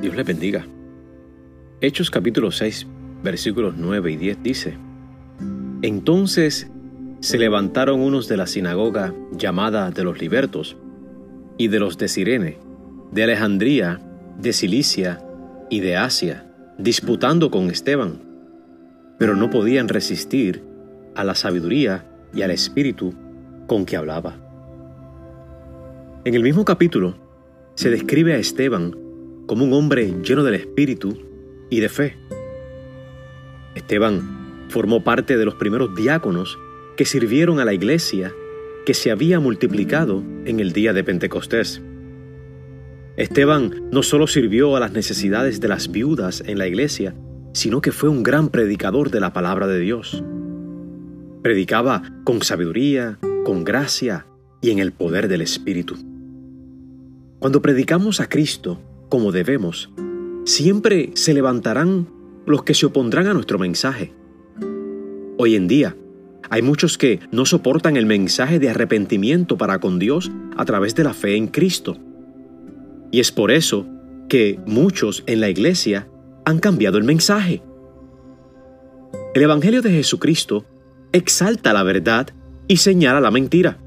Dios les bendiga. Hechos capítulo 6, versículos 9 y 10 dice, Entonces se levantaron unos de la sinagoga llamada de los libertos, y de los de Sirene, de Alejandría, de Cilicia y de Asia, disputando con Esteban, pero no podían resistir a la sabiduría y al espíritu con que hablaba. En el mismo capítulo se describe a Esteban como un hombre lleno del espíritu y de fe. Esteban formó parte de los primeros diáconos que sirvieron a la iglesia que se había multiplicado en el día de Pentecostés. Esteban no solo sirvió a las necesidades de las viudas en la iglesia, sino que fue un gran predicador de la palabra de Dios. Predicaba con sabiduría, con gracia y en el poder del Espíritu. Cuando predicamos a Cristo como debemos, siempre se levantarán los que se opondrán a nuestro mensaje. Hoy en día, hay muchos que no soportan el mensaje de arrepentimiento para con Dios a través de la fe en Cristo. Y es por eso que muchos en la iglesia han cambiado el mensaje. El Evangelio de Jesucristo exalta la verdad y señala la mentira,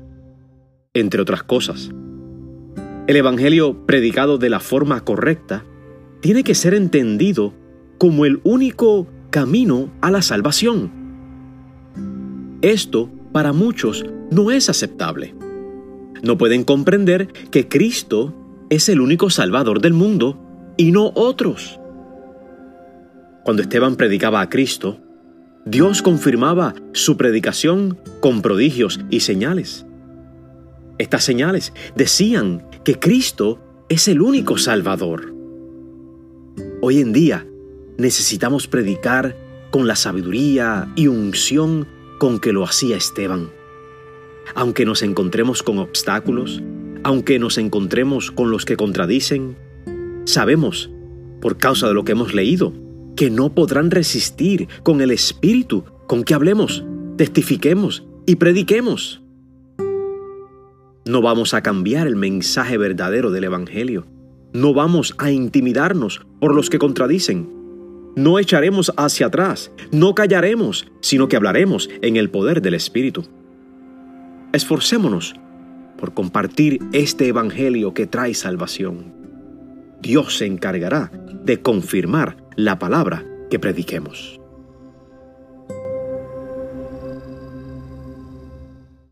entre otras cosas. El Evangelio predicado de la forma correcta tiene que ser entendido como el único camino a la salvación. Esto para muchos no es aceptable. No pueden comprender que Cristo es el único Salvador del mundo y no otros. Cuando Esteban predicaba a Cristo, Dios confirmaba su predicación con prodigios y señales. Estas señales decían que Cristo es el único Salvador. Hoy en día necesitamos predicar con la sabiduría y unción con que lo hacía Esteban. Aunque nos encontremos con obstáculos, aunque nos encontremos con los que contradicen, sabemos, por causa de lo que hemos leído, que no podrán resistir con el espíritu con que hablemos, testifiquemos y prediquemos. No vamos a cambiar el mensaje verdadero del Evangelio. No vamos a intimidarnos por los que contradicen. No echaremos hacia atrás, no callaremos, sino que hablaremos en el poder del Espíritu. Esforcémonos por compartir este Evangelio que trae salvación. Dios se encargará de confirmar la palabra que prediquemos.